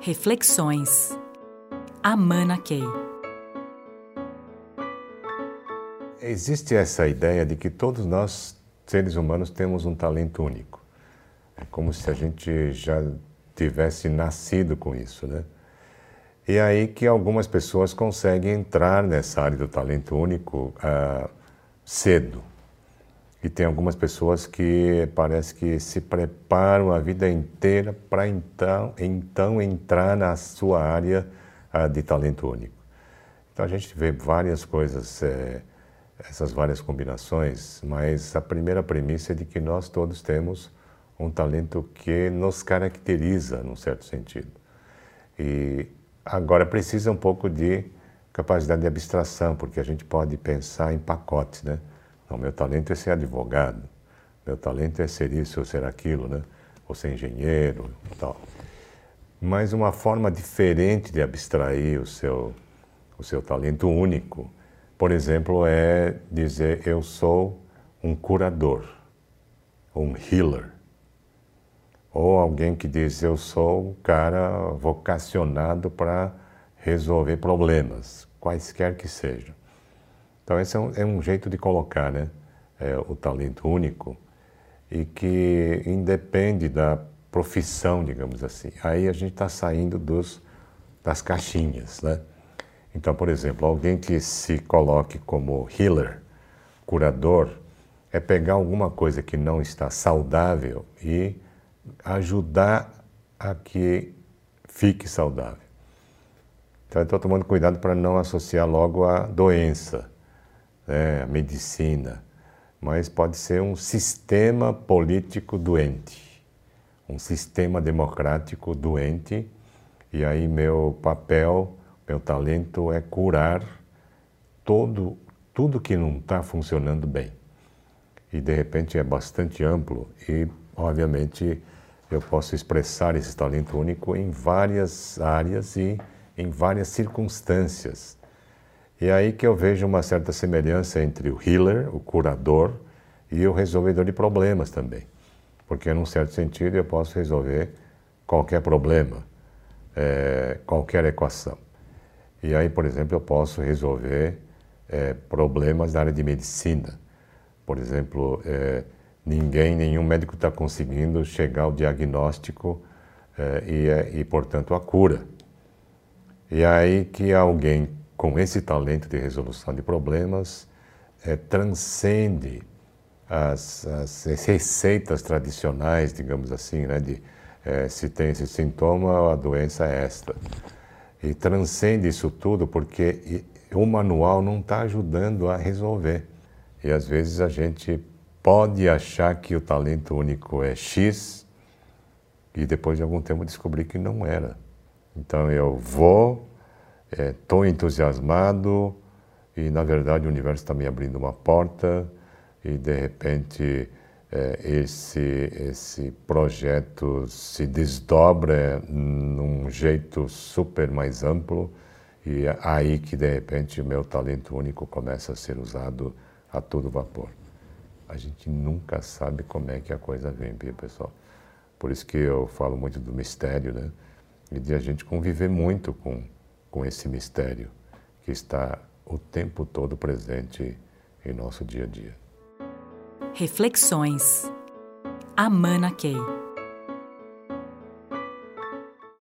Reflexões. Amana Key. Existe essa ideia de que todos nós, seres humanos, temos um talento único. É como se a gente já tivesse nascido com isso, né? E aí que algumas pessoas conseguem entrar nessa área do talento único uh, cedo. E tem algumas pessoas que parece que se preparam a vida inteira para então, então entrar na sua área uh, de talento único. Então a gente vê várias coisas, é, essas várias combinações, mas a primeira premissa é de que nós todos temos um talento que nos caracteriza, num certo sentido. E agora precisa um pouco de capacidade de abstração, porque a gente pode pensar em pacotes, né? Não, meu talento é ser advogado, meu talento é ser isso ou ser aquilo, né? Ou ser engenheiro e tal. Mas uma forma diferente de abstrair o seu, o seu talento único, por exemplo, é dizer eu sou um curador, um healer. Ou alguém que diz eu sou um cara vocacionado para resolver problemas, quaisquer que sejam. Então, esse é um, é um jeito de colocar né, é, o talento único e que independe da profissão, digamos assim. Aí a gente está saindo dos, das caixinhas. Né? Então, por exemplo, alguém que se coloque como healer, curador, é pegar alguma coisa que não está saudável e ajudar a que fique saudável. Então, estou tomando cuidado para não associar logo a doença né, a medicina, mas pode ser um sistema político doente, um sistema democrático doente, e aí meu papel, meu talento é curar todo, tudo que não está funcionando bem. E de repente é bastante amplo e, obviamente, eu posso expressar esse talento único em várias áreas e em várias circunstâncias e é aí que eu vejo uma certa semelhança entre o healer, o curador, e o resolvedor de problemas também. Porque, num certo sentido, eu posso resolver qualquer problema, é, qualquer equação. E aí, por exemplo, eu posso resolver é, problemas da área de medicina. Por exemplo, é, ninguém, nenhum médico está conseguindo chegar ao diagnóstico é, e, é, e, portanto, a cura. E aí que alguém com esse talento de resolução de problemas, é, transcende as, as, receitas tradicionais, digamos assim, né, de é, se tem esse sintoma, a doença é esta. E transcende isso tudo porque o manual não está ajudando a resolver. E às vezes a gente pode achar que o talento único é X e depois de algum tempo descobrir que não era. Então eu vou estou é, entusiasmado e, na verdade, o universo está me abrindo uma porta e, de repente, é, esse, esse projeto se desdobra num jeito super mais amplo e é aí que, de repente, o meu talento único começa a ser usado a todo vapor. A gente nunca sabe como é que a coisa vem, pessoal. Por isso que eu falo muito do mistério, né? E de a gente conviver muito com com esse mistério que está o tempo todo presente em nosso dia a dia. Reflexões. Amana Key.